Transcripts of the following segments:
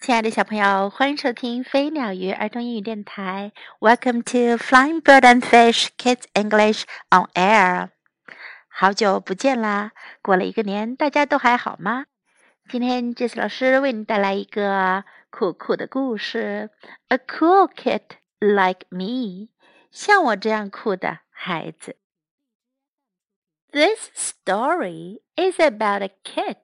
亲爱的小朋友，欢迎收听飞鸟鱼儿童英语电台。Welcome to Flying Bird and Fish Kids English on Air。好久不见啦！过了一个年，大家都还好吗？今天杰斯老师为你带来一个酷酷的故事：A cool kid like me，像我这样酷的孩子。This story is about a kid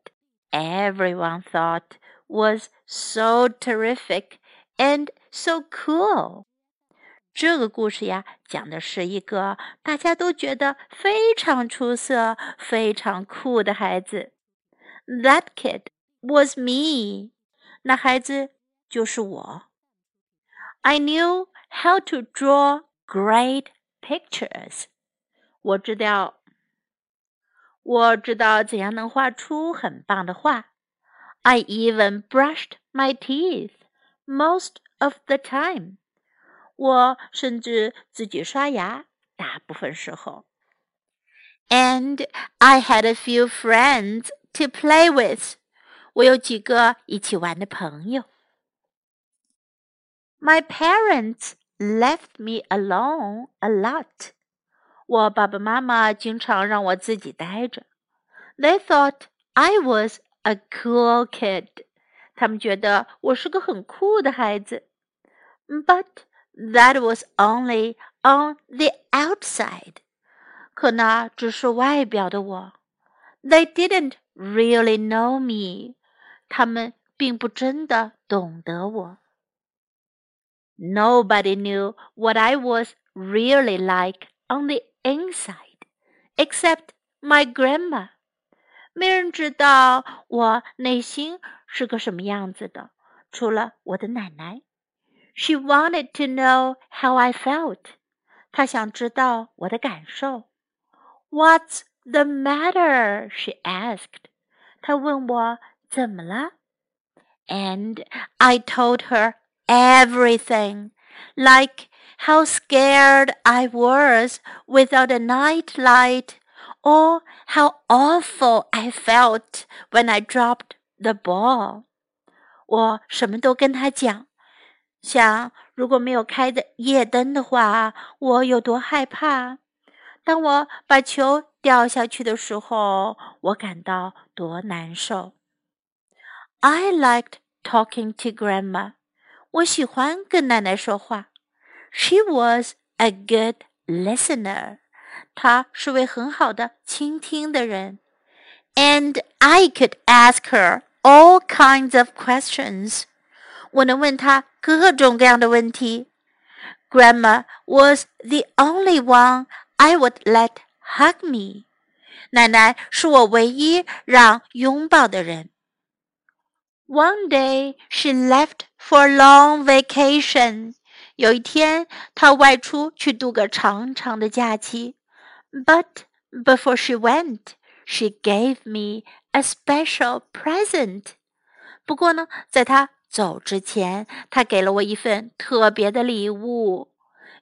everyone thought was so terrific and so cool。这个故事呀，讲的是一个大家都觉得非常出色、非常酷的孩子。That kid was me。那孩子就是我。I knew how to draw great pictures。我知道，我知道怎样能画出很棒的画。 I even brushed my teeth most of the time. 我甚至自己刷牙，大部分时候。And I had a few friends to play with. 我有几个一起玩的朋友。My parents left me alone a lot. 我爸爸妈妈经常让我自己待着。They thought I was a cool kid. 他们觉得我是个很酷的孩子。But that was only on the outside. 可那只是外表的我。They didn't really know me. 他们并不真的懂得我。Nobody knew what I was really like on the inside, except my grandma. 没人知道我内心是个什么样子的，除了我的奶奶。She wanted to know how I felt。她想知道我的感受。What's the matter? She asked。她问我怎么了。And I told her everything, like how scared I was without a night light or how awful I felt when I dropped the ball. 我什么都跟他讲，想如果没有开的夜灯的话，我有多害怕。当我把球掉下去的时候，我感到多难受。I liked talking to Grandma. 我喜欢跟奶奶说话。She was a good listener. 她是位很好的倾听的人，and I could ask her all kinds of questions。我能问她各种各样的问题。Grandma was the only one I would let hug me。奶奶是我唯一让拥抱的人。One day she left for a long vacation。有一天，她外出去度个长长的假期。 but before she went, she gave me a special present. 不过呢，在她走之前，她给了我一份特别的礼物。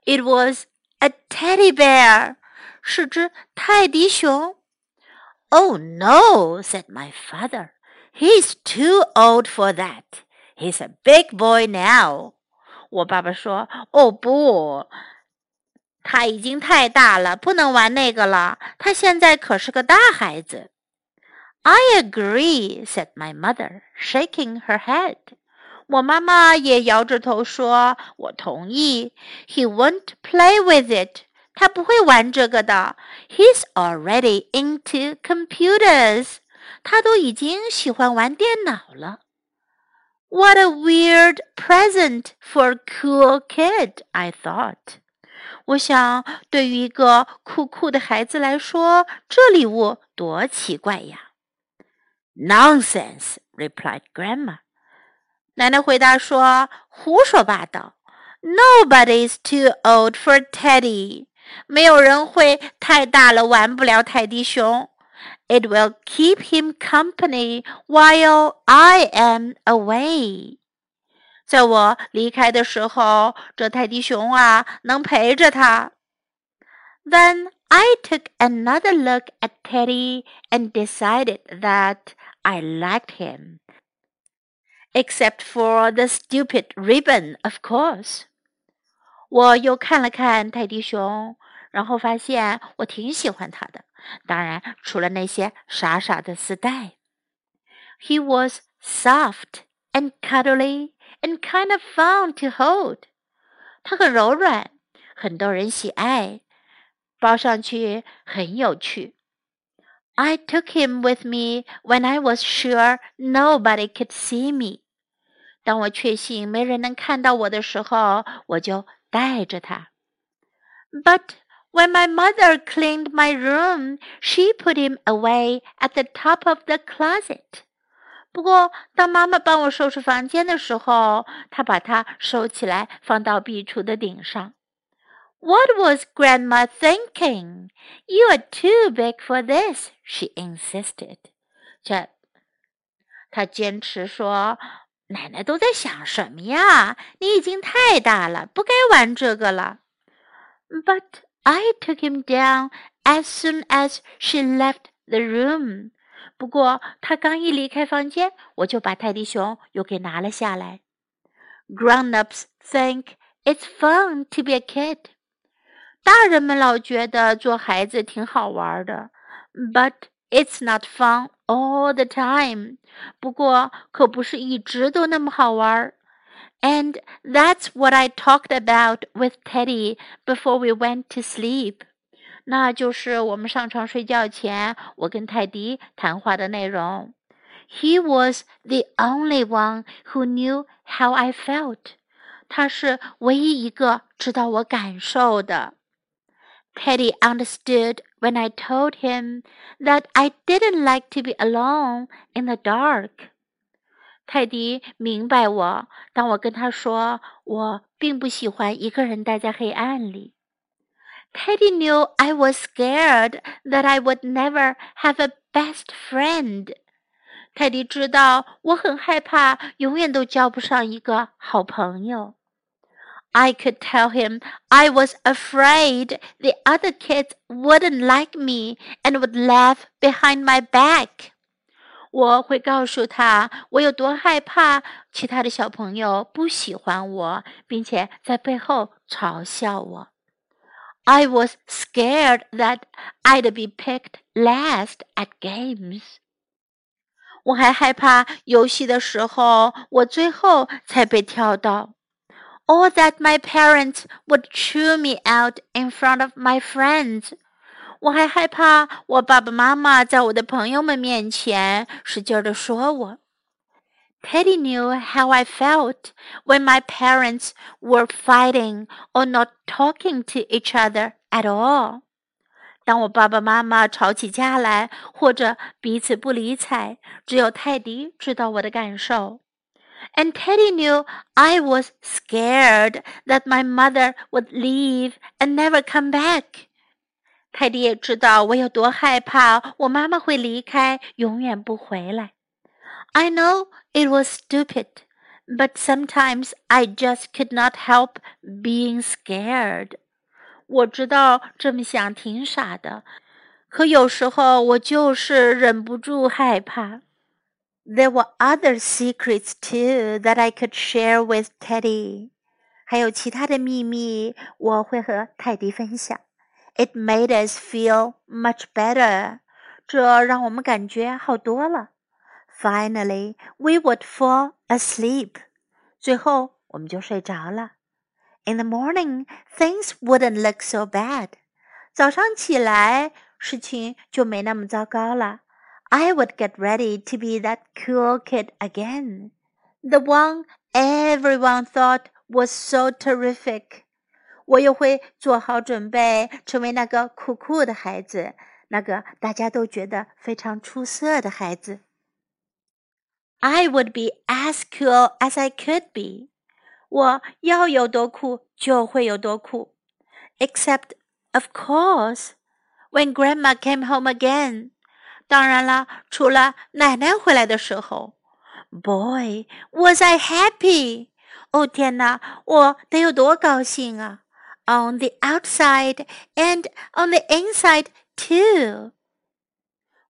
It was a teddy bear，是只泰迪熊。Oh no, said my father. He's too old for that. He's a big boy now. 我爸爸说：“哦不， 他已经太大了，不能玩那个了。他现在可是个大孩子。I agree," said my mother, shaking her head. 我妈妈也摇着头说：“我同意。”He won't play with it. 他不会玩这个的。He's already into computers. 他都已经喜欢玩电脑了。What a weird present for a cool kid, I thought. 我想，对于一个酷酷的孩子来说，这礼物多奇怪呀！Nonsense, replied Grandma. 奶奶回答说：“胡说八道。Nobody is too old for Teddy. 没有人会太大了玩不了泰迪熊。It will keep him company while I am away.” 在我离开的时候，这泰迪熊啊能陪着他。Then I took another look at Teddy and decided that I liked him. except for the stupid ribbon, of course. 我又看了看泰迪熊，然后发现我挺喜欢它的，当然除了那些傻傻的丝带。He was soft and cuddly and kind of fun to hold. 它很柔软，很逗人喜爱，抱上去很有趣。I took him with me when I was sure nobody could see me. 当我确信没人能看到我的时候，我就带着他。But when my mother cleaned my room, she put him away at the top of the closet. 不过，当妈妈帮我收拾房间的时候，她把它收起来，放到壁橱的顶上。What was Grandma thinking? You are too big for this, she insisted. 这，她坚持说，奶奶都在想什么呀？你已经太大了，不该玩这个了。But I took him down as soon as she left the room. 不过他刚一离开房间，我就把泰迪熊又给拿了下来。Grown-ups think it's fun to be a kid. 大人们老觉得做孩子挺好玩的，but it's not fun all the time。不过可不是一直都那么好玩。And that's what I talked about with Teddy before we went to sleep. 那就是我们上床睡觉前，我跟泰迪谈话的内容。He was the only one who knew how I felt。他是唯一一个知道我感受的。Teddy understood when I told him that I didn't like to be alone in the dark。泰迪明白我，当我跟他说我并不喜欢一个人待在黑暗里。Teddy knew I was scared that I would never have a best friend. 泰迪知道我很害怕，永远都交不上一个好朋友。I could tell him I was afraid the other kids wouldn't like me and would laugh behind my back. 我会告诉他我有多害怕其他的小朋友不喜欢我，并且在背后嘲笑我。 I was scared that I'd be picked last at games. 我还害怕游戏的时候我最后才被挑到，or that my parents would chew me out in front of my friends. 我还害怕我爸爸妈妈在我的朋友们面前使劲的说我。 Teddy knew how I felt when my parents were fighting or not talking to each other at all. 当我爸爸妈妈吵起架来，或者彼此不理睬，只有泰迪知道我的感受。And Teddy knew I was scared that my mother would leave and never come back. 泰迪也知道我有多害怕我妈妈会离开，永远不回来。 I know it was stupid, but sometimes I just could not help being scared. 我知道这么想挺傻的，可有时候我就是忍不住害怕。There were other secrets too that I could share with Teddy. 还有其他的秘密，我会和泰迪分享。It made us feel much better. 这让我们感觉好多了。 Finally, we would fall asleep. 最后，我们就睡着了。In the morning, things wouldn't look so bad. 早上起来，事情就没那么糟糕了。I would get ready to be that cool kid again, the one everyone thought was so terrific. 我又会做好准备，成为那个酷酷的孩子，那个大家都觉得非常出色的孩子。 I would be as cool as I could be. 我要有多酷就会有多酷。Except, of course, when Grandma came home again. 当然了，除了奶奶回来的时候。Boy, was I happy! 哦天哪，我得有多高兴啊！On the outside and on the inside too.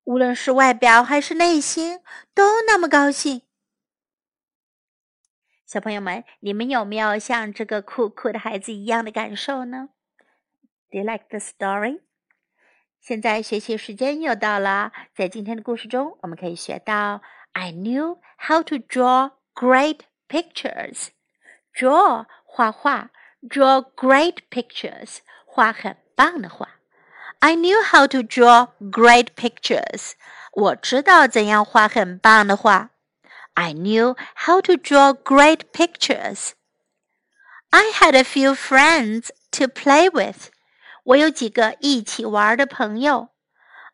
无论是外表还是内心，都那么高兴。小朋友们，你们有没有像这个酷酷的孩子一样的感受呢？Do you like the story？现在学习时间又到了，在今天的故事中，我们可以学到 I knew how to draw great pictures. Draw 画画，draw great pictures 画很棒的画。I knew how to draw great pictures. 我知道怎样画很棒的画。I knew how to draw great pictures. I had a few friends to play with. 我有几个一起玩的朋友。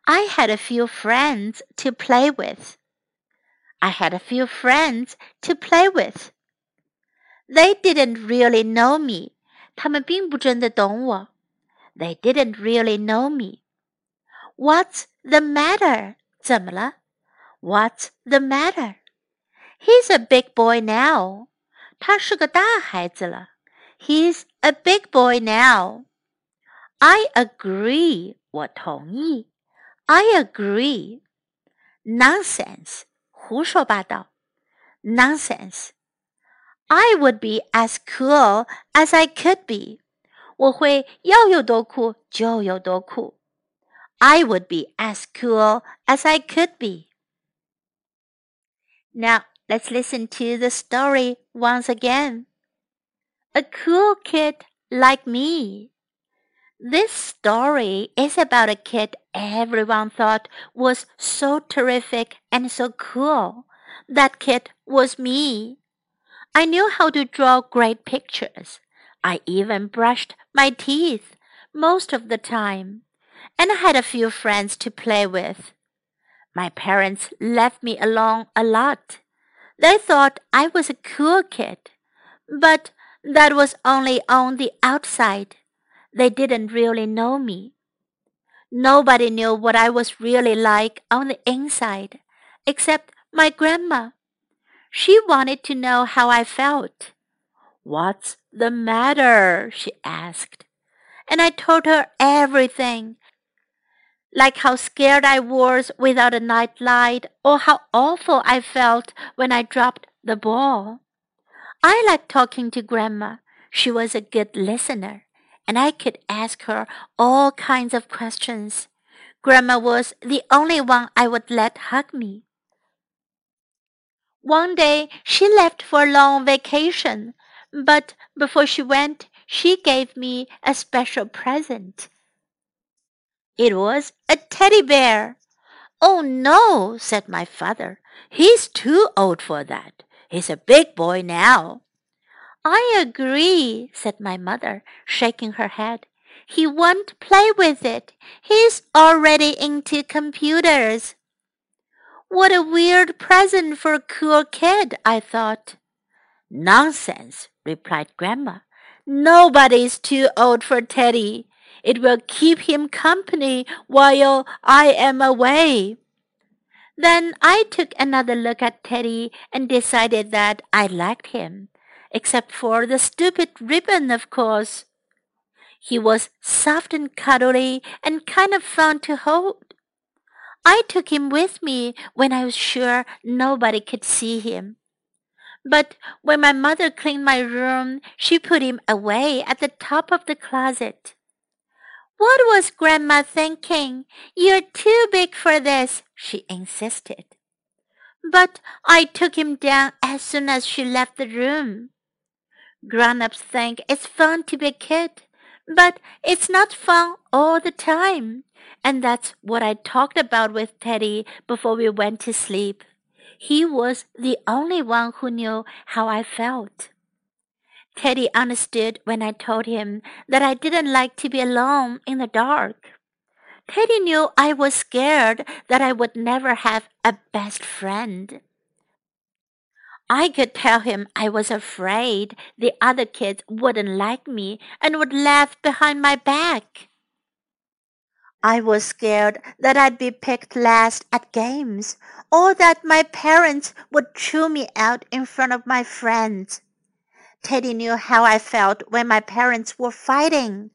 I had a few friends to play with. I had a few friends to play with. They didn't really know me. 他们并不真的懂我。 They didn't really know me. What's the matter? 怎么了？What's the matter? He's a big boy now. 他是个大孩子了。He's a big boy now. I agree. 我同意。I agree. Nonsense. 胡说八道。Nonsense. I would be as cool as I could be. 我会要有多酷就有多酷。I would be as cool as I could be. Now Let's listen to the story once again. A cool kid like me. This story is about a kid everyone thought was so terrific and so cool. That kid was me. I knew how to draw great pictures. I even brushed my teeth most of the time. And I had a few friends to play with. My parents left me alone a lot. They thought I was a cool kid, but that was only on the outside. They didn't really know me. Nobody knew what I was really like on the inside, except my grandma. She wanted to know how I felt. What's the matter? she asked. And I told her everything like how scared I was without a night light, or how awful I felt when I dropped the ball. I liked talking to Grandma. She was a good listener, and I could ask her all kinds of questions. Grandma was the only one I would let hug me. One day she left for a long vacation, but before she went, she gave me a special present. It was a teddy bear. Oh no, said my father. He's too old for that. He's a big boy now. I agree, said my mother, shaking her head. He won't play with it. He's already into computers. What a weird present for a cool kid, I thought. Nonsense, replied Grandma. Nobody's too old for Teddy. It will keep him company while I am away. Then I took another look at Teddy and decided that I liked him, except for the stupid ribbon, of course. He was soft and cuddly and kind of fun to hold. I took him with me when I was sure nobody could see him. But when my mother cleaned my room, she put him away at the top of the closet. What was Grandma thinking? You're too big for this, she insisted. But I took him down as soon as she left the room. Grown-ups think it's fun to be a kid, but it's not fun all the time. And that's what I talked about with Teddy before we went to sleep. He was the only one who knew how I felt. Teddy understood when I told him that I didn't like to be alone in the dark. Teddy knew I was scared that I would never have a best friend. I could tell him I was afraid the other kids wouldn't like me and would laugh behind my back. I was scared that I'd be picked last at games or that my parents would chew me out in front of my friends. Teddy knew how I felt when my parents were fighting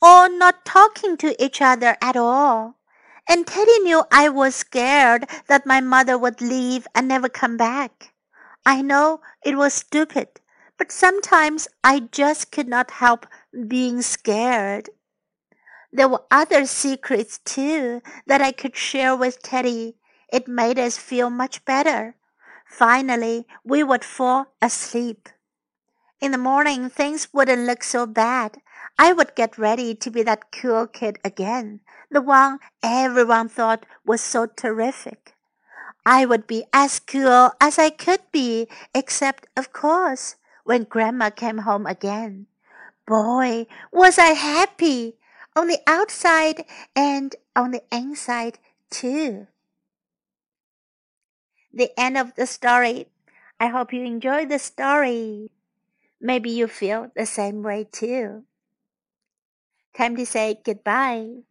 or not talking to each other at all. And Teddy knew I was scared that my mother would leave and never come back. I know it was stupid, but sometimes I just could not help being scared. There were other secrets too that I could share with Teddy. It made us feel much better. Finally, we would fall asleep. In the morning, things wouldn't look so bad. I would get ready to be that cool kid again, the one everyone thought was so terrific. I would be as cool as I could be, except, of course, when Grandma came home again. Boy, was I happy! On the outside and on the inside, too. The end of the story. I hope you enjoyed the story. Maybe you feel the same way too. Time to say goodbye.